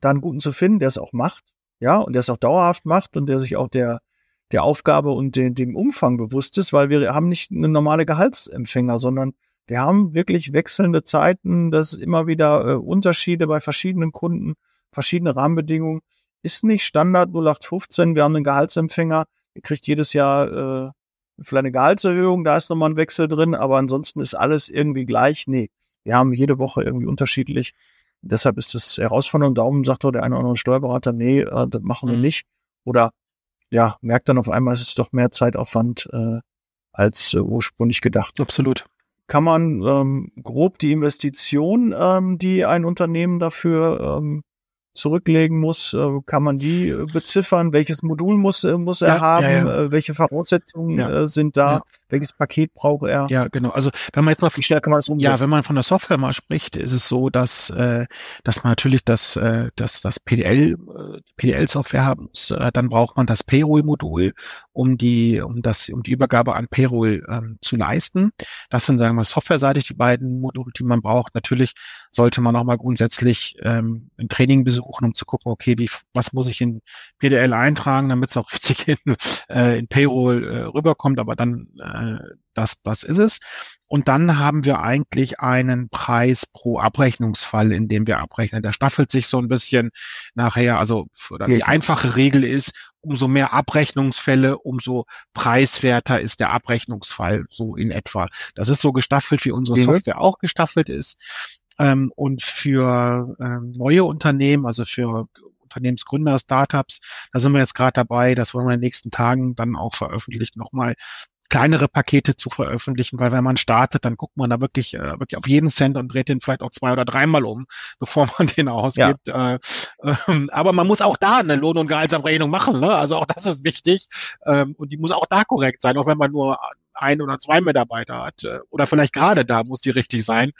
da einen guten zu finden, der es auch macht, ja, und der es auch dauerhaft macht und der sich auch der der Aufgabe und den, dem Umfang bewusst ist, weil wir haben nicht eine normale Gehaltsempfänger, sondern wir haben wirklich wechselnde Zeiten, das ist immer wieder äh, Unterschiede bei verschiedenen Kunden, verschiedene Rahmenbedingungen. Ist nicht Standard 0815, wir haben einen Gehaltsempfänger, ihr kriegt jedes Jahr äh, vielleicht eine Gehaltserhöhung, da ist nochmal ein Wechsel drin, aber ansonsten ist alles irgendwie gleich. Nee, wir haben jede Woche irgendwie unterschiedlich. Deshalb ist das Herausforderung. Daumen sagt doch der eine oder andere Steuerberater, nee, äh, das machen wir mhm. nicht. Oder ja, merkt dann auf einmal, es ist doch mehr Zeitaufwand äh, als äh, ursprünglich gedacht. Absolut. Kann man ähm, grob die Investition, ähm, die ein Unternehmen dafür ähm, zurücklegen muss, äh, kann man die äh, beziffern? Welches Modul muss, äh, muss er ja, haben? Ja, ja. Welche Voraussetzungen sind da? Welches Paket braucht er? Ja, genau. Also wenn man jetzt mal wie schnell kann man das umsetzen? Ja, wenn man von der Software mal spricht, ist es so, dass äh, dass man natürlich das äh, das das PDL äh, PDL-Software haben muss. Äh, dann braucht man das Payroll-Modul, um die um das um die Übergabe an Payroll ähm, zu leisten. Das sind sagen wir softwareseitig die beiden Module, die man braucht. Natürlich sollte man auch mal grundsätzlich ähm, ein Training besuchen, um zu gucken, okay, wie was muss ich in PDL eintragen, damit es auch richtig in, äh, in Payroll äh, rüberkommt. Aber dann äh, das, das ist es. Und dann haben wir eigentlich einen Preis pro Abrechnungsfall, in dem wir abrechnen. Der staffelt sich so ein bisschen nachher. Also die einfache Regel ist, umso mehr Abrechnungsfälle, umso preiswerter ist der Abrechnungsfall, so in etwa. Das ist so gestaffelt, wie unsere Software auch gestaffelt ist. Ähm, und für ähm, neue Unternehmen, also für Unternehmensgründer, Startups, da sind wir jetzt gerade dabei, das wollen wir in den nächsten Tagen dann auch veröffentlichen, nochmal kleinere Pakete zu veröffentlichen, weil wenn man startet, dann guckt man da wirklich, äh, wirklich auf jeden Cent und dreht den vielleicht auch zwei oder dreimal um, bevor man den ausgibt. Ja. Äh, äh, aber man muss auch da eine Lohn- und Gehaltsabrechnung machen. Ne? Also auch das ist wichtig. Ähm, und die muss auch da korrekt sein, auch wenn man nur ein oder zwei Mitarbeiter hat. Äh, oder vielleicht gerade da muss die richtig sein.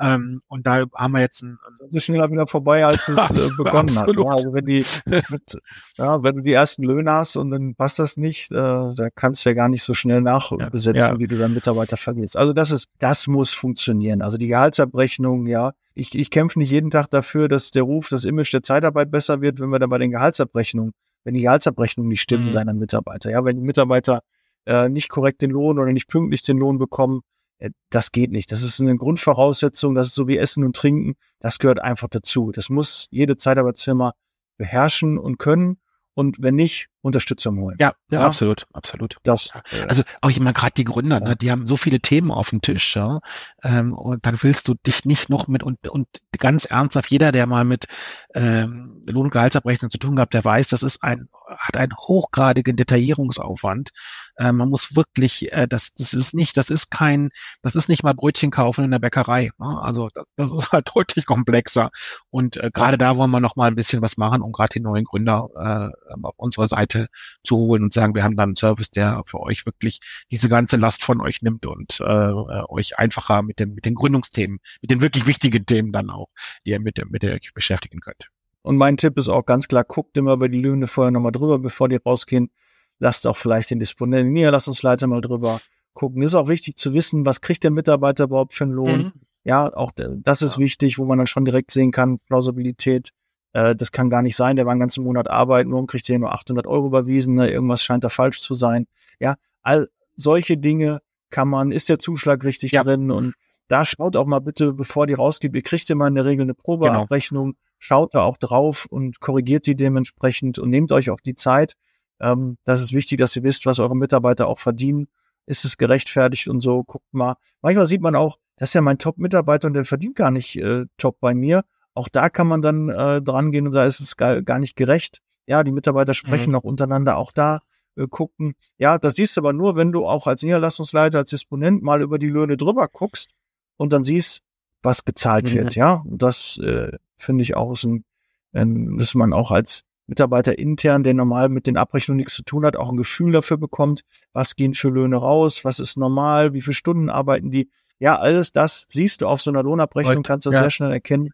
Ähm, und da haben wir jetzt ein. So schneller wieder vorbei, als es äh, begonnen absolut. hat. Ja, also wenn die mit, ja, wenn du die ersten Löhne hast und dann passt das nicht, äh, da kannst du ja gar nicht so schnell nachbesetzen, ja, ja. wie du deinen Mitarbeiter verlierst. Also das ist, das muss funktionieren. Also die Gehaltsabrechnung, ja. Ich, ich kämpfe nicht jeden Tag dafür, dass der Ruf, das Image der Zeitarbeit besser wird, wenn wir da bei den Gehaltsabrechnungen, wenn die Gehaltsabrechnungen nicht stimmen mhm. deiner Mitarbeiter. Ja, wenn die Mitarbeiter äh, nicht korrekt den Lohn oder nicht pünktlich den Lohn bekommen. Äh, das geht nicht. Das ist eine Grundvoraussetzung. Das ist so wie Essen und Trinken. Das gehört einfach dazu. Das muss jede Zeitarbeitsfirma beherrschen und können und wenn nicht, Unterstützung holen. Ja, ja, ja, absolut, absolut. Das, äh, also auch immer gerade die Gründer, ne, die haben so viele Themen auf dem Tisch, ja, ähm, und dann willst du dich nicht noch mit und und ganz ernsthaft jeder, der mal mit ähm, Lohn- und Gehaltsabrechnung zu tun gehabt, der weiß, das ist ein hat einen hochgradigen Detaillierungsaufwand. Äh, man muss wirklich, äh, das das ist nicht, das ist kein, das ist nicht mal Brötchen kaufen in der Bäckerei. Ne? Also das, das ist halt deutlich komplexer und äh, gerade da wollen wir noch mal ein bisschen was machen, um gerade die neuen Gründer äh, auf unserer Seite Seite zu holen und sagen, wir haben dann einen Service, der für euch wirklich diese ganze Last von euch nimmt und äh, äh euch einfacher mit, dem, mit den Gründungsthemen, mit den wirklich wichtigen Themen dann auch, die ihr mit, mit der euch beschäftigen könnt. Und mein Tipp ist auch ganz klar, guckt immer über die Löhne vorher nochmal drüber, bevor die rausgehen. Lasst auch vielleicht den Disponenten, den Niederlassungsleiter mal drüber gucken. Ist auch wichtig zu wissen, was kriegt der Mitarbeiter überhaupt für einen Lohn. Mhm. Ja, auch das ist ja. wichtig, wo man dann schon direkt sehen kann, Plausibilität äh, das kann gar nicht sein, der war einen ganzen Monat arbeiten, warum kriegt er nur 800 Euro überwiesen, ne? irgendwas scheint da falsch zu sein. Ja, all solche Dinge kann man, ist der Zuschlag richtig ja. drin und da schaut auch mal bitte, bevor die rausgeht, ihr kriegt immer in der Regel eine Probeabrechnung, genau. schaut da auch drauf und korrigiert die dementsprechend und nehmt euch auch die Zeit. Ähm, das ist wichtig, dass ihr wisst, was eure Mitarbeiter auch verdienen. Ist es gerechtfertigt und so? Guckt mal. Manchmal sieht man auch, das ist ja mein Top-Mitarbeiter und der verdient gar nicht äh, top bei mir. Auch da kann man dann äh, dran gehen und da ist es gar, gar nicht gerecht. Ja, die Mitarbeiter sprechen mhm. noch untereinander, auch da äh, gucken. Ja, das siehst du aber nur, wenn du auch als Niederlassungsleiter, als Disponent mal über die Löhne drüber guckst und dann siehst, was gezahlt mhm. wird. Ja, und das äh, finde ich auch, ist ein, ein, dass man auch als Mitarbeiter intern, der normal mit den Abrechnungen nichts zu tun hat, auch ein Gefühl dafür bekommt, was gehen für Löhne raus, was ist normal, wie viele Stunden arbeiten die. Ja, alles das siehst du auf so einer Lohnabrechnung, kannst das ja. sehr schnell erkennen.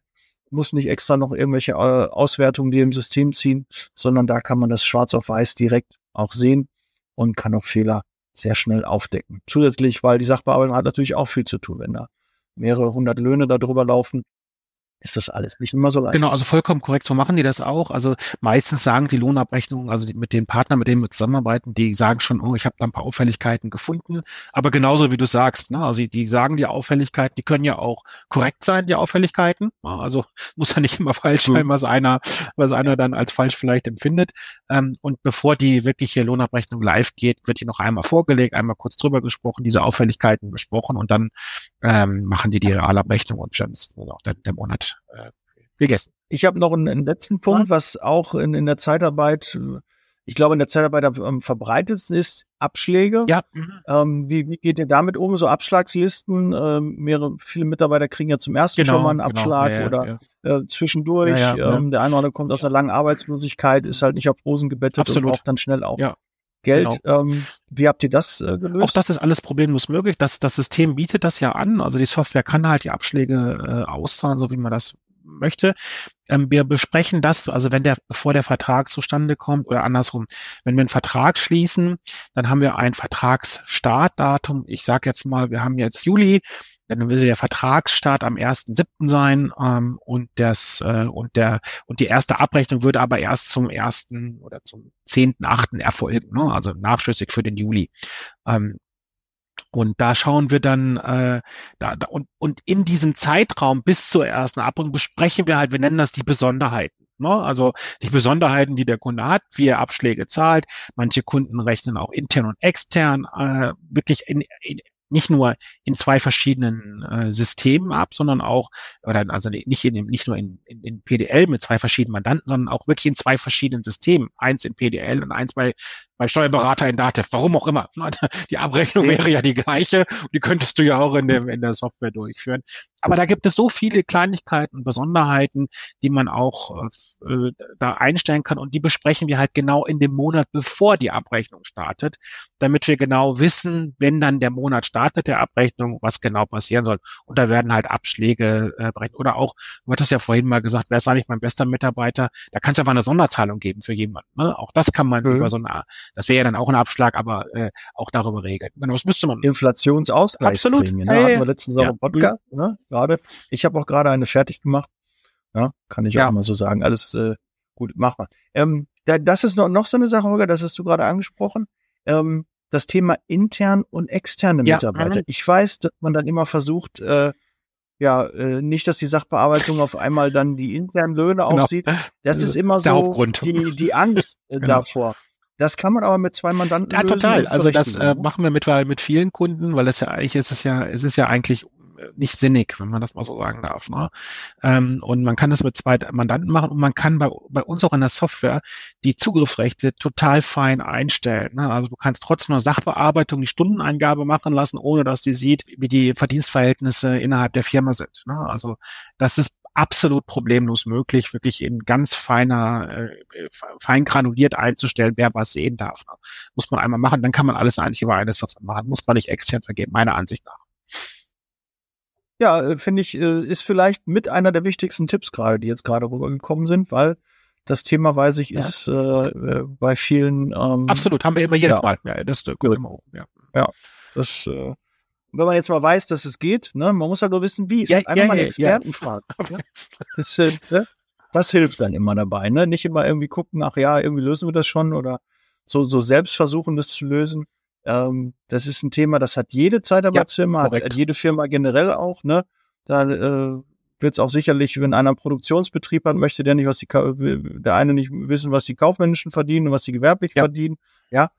Muss nicht extra noch irgendwelche äh, Auswertungen dir im System ziehen, sondern da kann man das schwarz auf weiß direkt auch sehen und kann auch Fehler sehr schnell aufdecken. Zusätzlich, weil die Sachbearbeitung hat natürlich auch viel zu tun, wenn da mehrere hundert Löhne darüber laufen, ist das alles nicht immer so leicht. Genau, also vollkommen korrekt, so machen die das auch. Also meistens sagen die Lohnabrechnungen, also die, mit den Partnern, mit denen wir zusammenarbeiten, die sagen schon, oh, ich habe da ein paar Auffälligkeiten gefunden. Aber genauso wie du sagst, ne, also die sagen die Auffälligkeiten, die können ja auch korrekt sein, die Auffälligkeiten. Also muss ja nicht immer falsch sein, was einer, was einer dann als falsch vielleicht empfindet. Ähm, und bevor die wirkliche Lohnabrechnung live geht, wird die noch einmal vorgelegt, einmal kurz drüber gesprochen, diese Auffälligkeiten besprochen und dann ähm, machen die die Realabrechnung und dann ist auch der, der Monat äh, gegessen. Ich habe noch einen, einen, letzten Punkt, was auch in, in der Zeitarbeit, ich glaube, in der Zeitarbeit am verbreitetsten ist, Abschläge. Ja. Ähm, wie, wie geht ihr damit um? So Abschlagslisten, ähm, mehrere, viele Mitarbeiter kriegen ja zum ersten genau, schon mal einen genau. Abschlag ja, ja, oder ja. Äh, zwischendurch. Ähm, der eine oder andere kommt aus einer langen Arbeitslosigkeit, ist halt nicht auf Rosen gebettet Absolut. und braucht dann schnell auch ja. Geld. Genau. Ähm, wie habt ihr das äh, gelöst? Auch das ist alles problemlos möglich. Das, das System bietet das ja an. Also die Software kann halt die Abschläge äh, auszahlen, so wie man das möchte. Ähm, wir besprechen das, also wenn der, bevor der Vertrag zustande kommt oder andersrum, wenn wir einen Vertrag schließen, dann haben wir ein Vertragsstartdatum. Ich sage jetzt mal, wir haben jetzt Juli, dann würde der Vertragsstart am 1.7. sein ähm, und das äh, und der und die erste Abrechnung würde aber erst zum 1. oder zum 10.8. erfolgen, ne? also nachschüssig für den Juli. Ähm, und da schauen wir dann, äh, da, da, und, und in diesem Zeitraum bis zur ersten Abrechnung besprechen wir halt, wir nennen das die Besonderheiten. Ne? Also die Besonderheiten, die der Kunde hat, wie er Abschläge zahlt. Manche Kunden rechnen auch intern und extern, äh, wirklich in, in, nicht nur in zwei verschiedenen äh, Systemen ab, sondern auch, oder also nicht, in, nicht nur in, in, in PDL mit zwei verschiedenen Mandanten, sondern auch wirklich in zwei verschiedenen Systemen. Eins in PDL und eins bei bei Steuerberater in Datev, warum auch immer. Die Abrechnung wäre ja die gleiche und die könntest du ja auch in, dem, in der Software durchführen. Aber da gibt es so viele Kleinigkeiten und Besonderheiten, die man auch äh, da einstellen kann und die besprechen wir halt genau in dem Monat, bevor die Abrechnung startet, damit wir genau wissen, wenn dann der Monat startet der Abrechnung, was genau passieren soll. Und da werden halt Abschläge äh, berechnet. Oder auch, du hattest ja vorhin mal gesagt, wer ist eigentlich mein bester Mitarbeiter? Da kann es ja mal eine Sonderzahlung geben für jemanden. Ne? Auch das kann man mhm. über so eine das wäre ja dann auch ein Abschlag, aber äh, auch darüber regeln. Genau, was müsste man? Inflationsausgleich. Absolut. Ne? Ja, hatten wir letztens auch im Podcast, ne? Gerade. Ich habe auch gerade eine fertig gemacht. Ja, kann ich auch mal so sagen. Alles äh, gut, mach mal. Ähm, da, das ist noch, noch so eine Sache, Holger, das hast du gerade angesprochen. Ähm, das Thema intern und externe Mitarbeiter. Ja. Ich weiß, dass man dann immer versucht, äh, ja, äh, nicht, dass die Sachbearbeitung auf einmal dann die internen Löhne genau. aussieht. Das ist immer so die, die Angst äh, genau. davor. Das kann man aber mit zwei Mandanten Ja, total. Also das äh, machen wir mittlerweile mit vielen Kunden, weil es ja eigentlich ist es ja, es ist ja eigentlich äh, nicht sinnig, wenn man das mal so sagen darf. Ne? Ähm, und man kann das mit zwei Mandanten machen und man kann bei, bei uns auch in der Software die Zugriffsrechte total fein einstellen. Ne? Also du kannst trotzdem eine Sachbearbeitung, die Stundeneingabe machen lassen, ohne dass die sieht, wie die Verdienstverhältnisse innerhalb der Firma sind. Ne? Also das ist absolut problemlos möglich, wirklich in ganz feiner, äh, fein granuliert einzustellen, wer was sehen darf. Ne? Muss man einmal machen, dann kann man alles eigentlich über eine Software machen. Muss man nicht extern vergeben, meiner Ansicht nach. Ja, äh, finde ich, äh, ist vielleicht mit einer der wichtigsten Tipps gerade, die jetzt gerade rübergekommen sind, weil das Thema, weiß ich, ist äh, äh, bei vielen. Ähm, Absolut, haben wir immer jedes ja. Mal. Ja, das äh, immer hoch. Ja. ja, das äh, wenn man jetzt mal weiß, dass es geht, ne, man muss halt nur wissen, wie es. Ja, Einfach ja, mal ja, Experten fragen. Das, äh, ne? das hilft dann immer dabei, ne? Nicht immer irgendwie gucken, ach ja, irgendwie lösen wir das schon oder so, so selbst versuchen, das zu lösen. Ähm, das ist ein Thema, das hat jede Zeitarbeitsfirma, hat, hat jede Firma generell auch, ne? Da äh, wird es auch sicherlich, wenn einer einen Produktionsbetrieb hat, möchte der nicht, was die der eine nicht wissen, was die Kaufmännischen verdienen und was die gewerblich verdienen. Ja,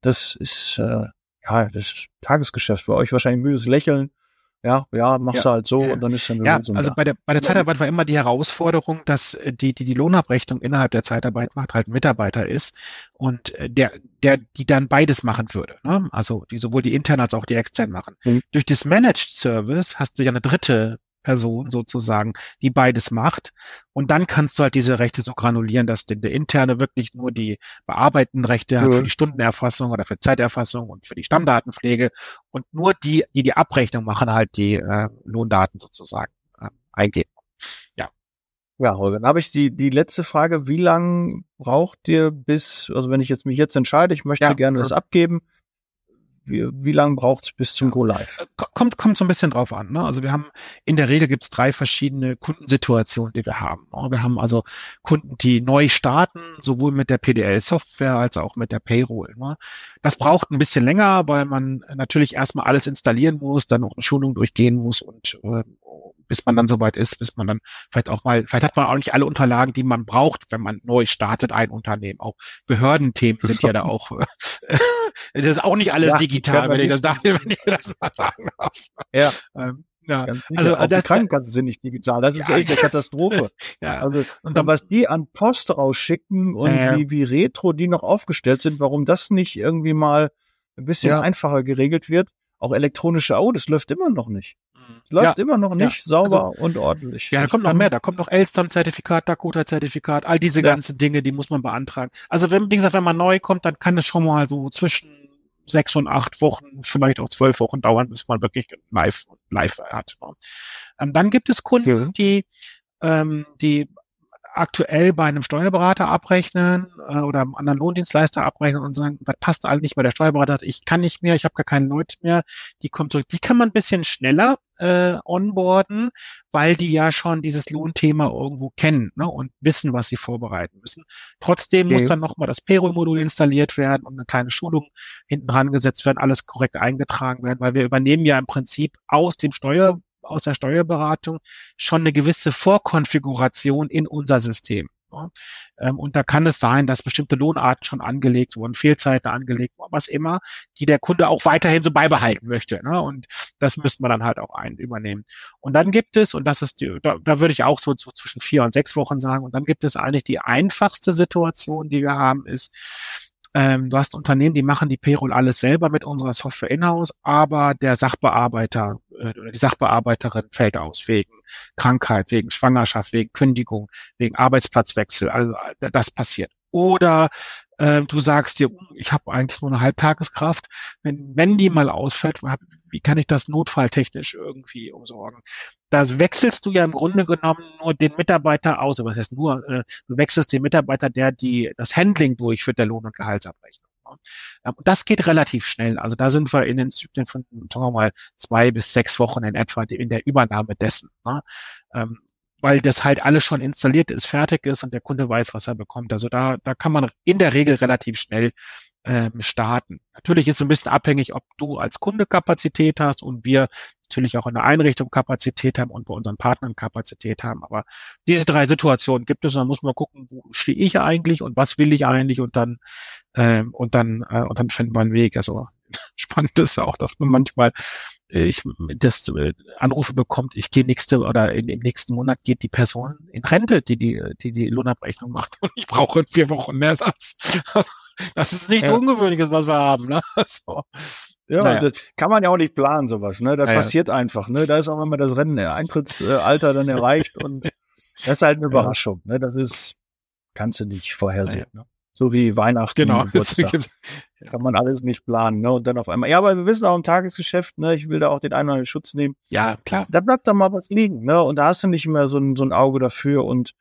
das ist äh, ja, das ist Tagesgeschäft für euch wahrscheinlich müdes Lächeln. Ja, ja, machst ja, du halt so und dann ist dann Ja, Lösung also bei der, bei der Zeitarbeit war immer die Herausforderung, dass äh, die, die die Lohnabrechnung innerhalb der Zeitarbeit macht, halt ein Mitarbeiter ist und äh, der, der, die dann beides machen würde. Ne? Also die sowohl die intern als auch die extern machen. Mhm. Durch das Managed Service hast du ja eine dritte Person sozusagen, die beides macht. Und dann kannst du halt diese Rechte so granulieren, dass der, der interne wirklich nur die bearbeitenden Rechte ja. hat für die Stundenerfassung oder für Zeiterfassung und für die Stammdatenpflege und nur die, die die Abrechnung machen, halt die äh, Lohndaten sozusagen äh, eingeben. Ja. Ja, Holger, dann habe ich die, die letzte Frage. Wie lange braucht ihr bis, also wenn ich jetzt mich jetzt entscheide, ich möchte ja. gerne das abgeben, wie, wie lange braucht es bis zum Go Live? Äh, kommt, kommt so ein bisschen drauf an. Ne? Also wir haben in der Regel gibt es drei verschiedene Kundensituationen, die wir haben. Ne? Wir haben also Kunden, die neu starten, sowohl mit der PDL-Software als auch mit der Payroll. Ne? Das braucht ein bisschen länger, weil man natürlich erstmal alles installieren muss, dann noch eine Schulung durchgehen muss und äh, bis man dann soweit ist, bis man dann vielleicht auch mal, vielleicht hat man auch nicht alle Unterlagen, die man braucht, wenn man neu startet, ein Unternehmen. Auch Behördenthemen sind ja da auch, das ist auch nicht alles ja, digital, wenn ich das sage, wenn ich das mal sagen darf. Ja. Ähm, ja, also auch das, die Krankenkassen sind nicht digital. Das ist ja. echt eine Katastrophe. ja. Also und dann, was die an Post rausschicken und äh, wie, wie retro die noch aufgestellt sind, warum das nicht irgendwie mal ein bisschen ja. einfacher geregelt wird. Auch elektronische Autos das läuft immer noch nicht. Läuft ja, immer noch nicht ja. sauber also, und ordentlich. Ja, da kommt noch mehr. Da kommt noch Elstern-Zertifikat, Dakota-Zertifikat, all diese ja. ganzen Dinge, die muss man beantragen. Also wenn, wie gesagt, wenn man neu kommt, dann kann es schon mal so zwischen sechs und acht Wochen, vielleicht auch zwölf Wochen dauern, bis man wirklich live, live hat. Ähm, dann gibt es Kunden, die, ähm, die aktuell bei einem Steuerberater abrechnen äh, oder einem anderen Lohndienstleister abrechnen und sagen, das passt alles nicht mehr, der Steuerberater hat, ich kann nicht mehr, ich habe gar keine Leute mehr, die kommt zurück. Die kann man ein bisschen schneller äh, onboarden, weil die ja schon dieses Lohnthema irgendwo kennen ne, und wissen, was sie vorbereiten müssen. Trotzdem okay. muss dann nochmal das Payroll-Modul installiert werden und eine kleine Schulung hinten dran gesetzt werden, alles korrekt eingetragen werden, weil wir übernehmen ja im Prinzip aus dem Steuer aus der Steuerberatung schon eine gewisse Vorkonfiguration in unser System. Ähm, und da kann es sein, dass bestimmte Lohnarten schon angelegt wurden, Fehlzeiten angelegt wurden, was immer, die der Kunde auch weiterhin so beibehalten möchte. Ne? Und das müsste man dann halt auch ein übernehmen. Und dann gibt es, und das ist die, da, da würde ich auch so, so zwischen vier und sechs Wochen sagen, und dann gibt es eigentlich die einfachste Situation, die wir haben, ist, ähm, du hast Unternehmen, die machen die Payroll alles selber mit unserer Software in-house, aber der Sachbearbeiter äh, oder die Sachbearbeiterin fällt aus wegen Krankheit, wegen Schwangerschaft, wegen Kündigung, wegen Arbeitsplatzwechsel. Also äh, das passiert. Oder äh, du sagst dir, hm, ich habe eigentlich nur eine Halbtageskraft. Wenn, wenn die mal ausfällt, wie kann ich das notfalltechnisch irgendwie umsorgen? Da wechselst du ja im Grunde genommen nur den Mitarbeiter aus. Was heißt nur? Äh, du wechselst den Mitarbeiter, der die das Handling durchführt, der Lohn- und Gehaltsabrechnung. Ja, und das geht relativ schnell. Also da sind wir in den Zyklen von, sagen wir mal, zwei bis sechs Wochen in etwa in der Übernahme dessen. Ne? Weil das halt alles schon installiert ist, fertig ist und der Kunde weiß, was er bekommt. Also da, da kann man in der Regel relativ schnell ähm, starten. Natürlich ist es ein bisschen abhängig, ob du als Kunde Kapazität hast und wir natürlich auch in der Einrichtung Kapazität haben und bei unseren Partnern Kapazität haben. Aber diese drei Situationen gibt es und dann muss man gucken, wo stehe ich eigentlich und was will ich eigentlich und dann ähm, und dann äh, und dann finden wir einen Weg. Also spannend ist auch, dass man manchmal ich das äh, Anrufe bekommt, ich gehe nächste oder in, im nächsten Monat geht die Person in Rente, die die die, die Lohnabrechnung macht und ich brauche in vier Wochen mehr Satz. das ist nichts ja. Ungewöhnliches, was wir haben. Ne? So. Ja, naja. das kann man ja auch nicht planen, sowas. Ne? Das naja. passiert einfach. Ne? Da ist auch immer das Rennen, der Eintrittsalter dann erreicht und das ist halt eine Überraschung. Ne? Das ist, kannst du nicht vorhersehen. Naja. Ne? So wie Weihnachten, genau. Geburtstag. Kann man alles nicht planen, ne? Und dann auf einmal. Ja, aber wir wissen auch im Tagesgeschäft, ne, ich will da auch den einen oder anderen Schutz nehmen. Ja, klar. Da bleibt dann mal was liegen, ne? Und da hast du nicht mehr so ein, so ein Auge dafür. Und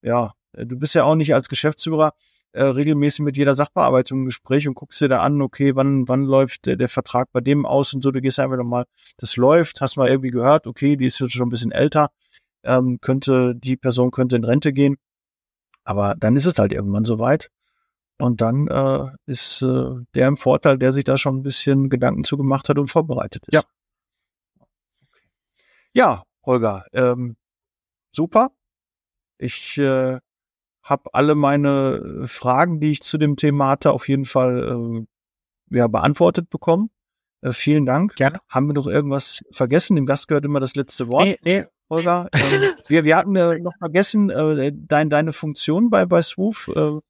ja, du bist ja auch nicht als Geschäftsführer äh, regelmäßig mit jeder Sachbearbeitung im Gespräch und guckst dir da an, okay, wann, wann läuft der, der Vertrag bei dem aus und so, du gehst einfach nochmal, das läuft, hast mal irgendwie gehört, okay, die ist jetzt schon ein bisschen älter, ähm, könnte, die Person könnte in Rente gehen. Aber dann ist es halt irgendwann soweit. Und dann äh, ist äh, der im Vorteil, der sich da schon ein bisschen Gedanken zu gemacht hat und vorbereitet ist. Ja. Ja, Holger, ähm, super. Ich äh, habe alle meine Fragen, die ich zu dem Thema hatte, auf jeden Fall äh, ja, beantwortet bekommen. Äh, vielen Dank. Gerne. Haben wir noch irgendwas vergessen? Dem Gast gehört immer das letzte Wort. Nee, nee. Holger, ähm, wir, wir hatten äh, noch vergessen, äh, dein, deine Funktion bei, bei Swoof. Äh,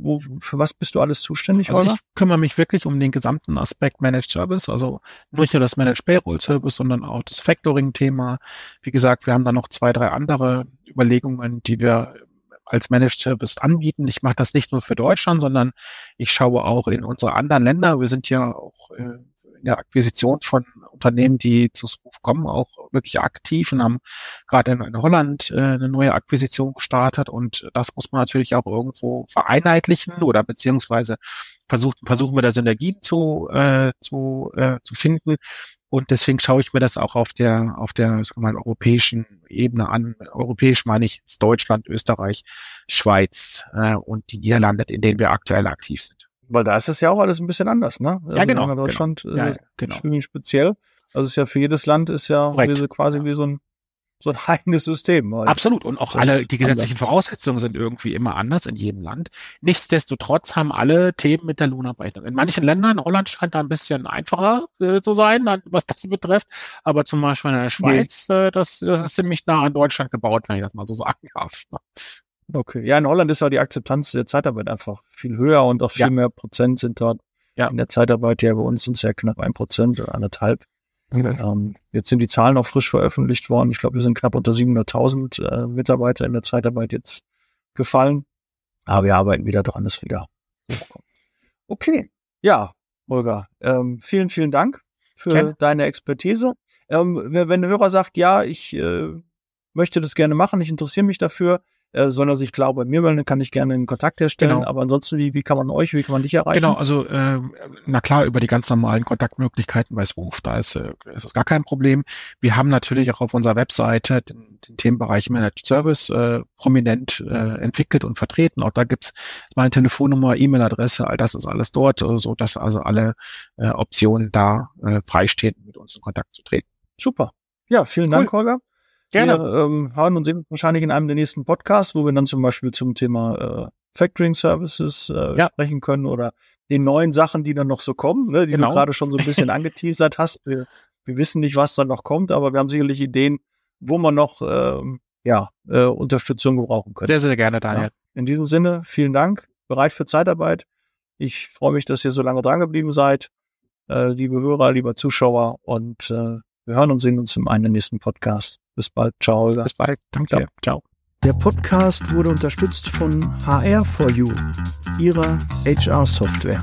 Wo, wo, für was bist du alles zuständig, Also ich kümmere mich wirklich um den gesamten Aspekt Managed Service, also nicht nur das Managed Payroll Service, sondern auch das Factoring-Thema. Wie gesagt, wir haben da noch zwei, drei andere Überlegungen, die wir als Managed Service anbieten. Ich mache das nicht nur für Deutschland, sondern ich schaue auch in unsere anderen Länder. Wir sind ja auch äh, in der Akquisition von Unternehmen, die zu Spoof kommen, auch wirklich aktiv und haben gerade in, in Holland äh, eine neue Akquisition gestartet und das muss man natürlich auch irgendwo vereinheitlichen oder beziehungsweise versucht, versuchen wir da Synergien zu, äh, zu, äh, zu finden. Und deswegen schaue ich mir das auch auf der, auf der mal, europäischen Ebene an. Europäisch meine ich Deutschland, Österreich, Schweiz äh, und die Niederlande, in denen wir aktuell aktiv sind. Weil da ist es ja auch alles ein bisschen anders, ne? Also ja, genau. In Deutschland genau. Ja, genau. speziell. Also es ist ja für jedes Land ist ja wie, quasi wie so ein so ein eigenes System. Absolut. Und auch alle, die gesetzlichen anders. Voraussetzungen sind irgendwie immer anders in jedem Land. Nichtsdestotrotz haben alle Themen mit der Lohnabrechnung. In manchen Ländern, Holland scheint da ein bisschen einfacher äh, zu sein, was das betrifft. Aber zum Beispiel in der Schweiz, nee. äh, das, das ist ziemlich nah an Deutschland gebaut, wenn ich das mal so sagen darf. Okay. Ja, in Holland ist ja die Akzeptanz der Zeitarbeit einfach viel höher und auch viel ja. mehr Prozent sind dort ja. in der Zeitarbeit. Ja, bei uns sind es ja knapp ein Prozent oder anderthalb. Okay. Ähm, jetzt sind die Zahlen auch frisch veröffentlicht worden. Ich glaube, wir sind knapp unter 700.000 äh, Mitarbeiter in der Zeitarbeit jetzt gefallen. Aber wir arbeiten wieder dran, dass wieder hochkommt. Okay. Ja, Olga, ähm, vielen, vielen Dank für Gerne. deine Expertise. Ähm, wenn, wenn der Hörer sagt, ja, ich äh, möchte das gerne machen, ich interessiere mich dafür, äh, sondern sich klar bei mir melden, kann ich gerne einen Kontakt herstellen. Genau. Aber ansonsten, wie, wie kann man euch, wie kann man dich erreichen? Genau, also äh, na klar, über die ganz normalen Kontaktmöglichkeiten bei Swoof, da ist, äh, ist gar kein Problem. Wir haben natürlich auch auf unserer Webseite den, den Themenbereich Managed Service äh, prominent äh, entwickelt und vertreten. Auch da gibt's meine Telefonnummer, E-Mail-Adresse, all das ist alles dort, äh, so dass also alle äh, Optionen da äh, freistehen, mit uns in Kontakt zu treten. Super. Ja, vielen cool. Dank, Holger. Gerne. Wir ähm, hören und sehen uns wahrscheinlich in einem der nächsten Podcasts, wo wir dann zum Beispiel zum Thema äh, Factoring Services äh, ja. sprechen können oder den neuen Sachen, die dann noch so kommen, ne, die genau. du gerade schon so ein bisschen angeteasert hast. Wir, wir wissen nicht, was dann noch kommt, aber wir haben sicherlich Ideen, wo man noch ähm, ja, äh, Unterstützung gebrauchen könnte. Sehr, sehr gerne, Daniel. Ja. In diesem Sinne, vielen Dank. Bereit für Zeitarbeit. Ich freue mich, dass ihr so lange dran geblieben seid, äh, liebe Hörer, lieber Zuschauer. Und äh, wir hören und sehen uns im einem nächsten Podcast. Bis bald. Ciao. Bis bald. Danke. Ciao. Ciao. Der Podcast wurde unterstützt von HR4U, ihrer HR-Software.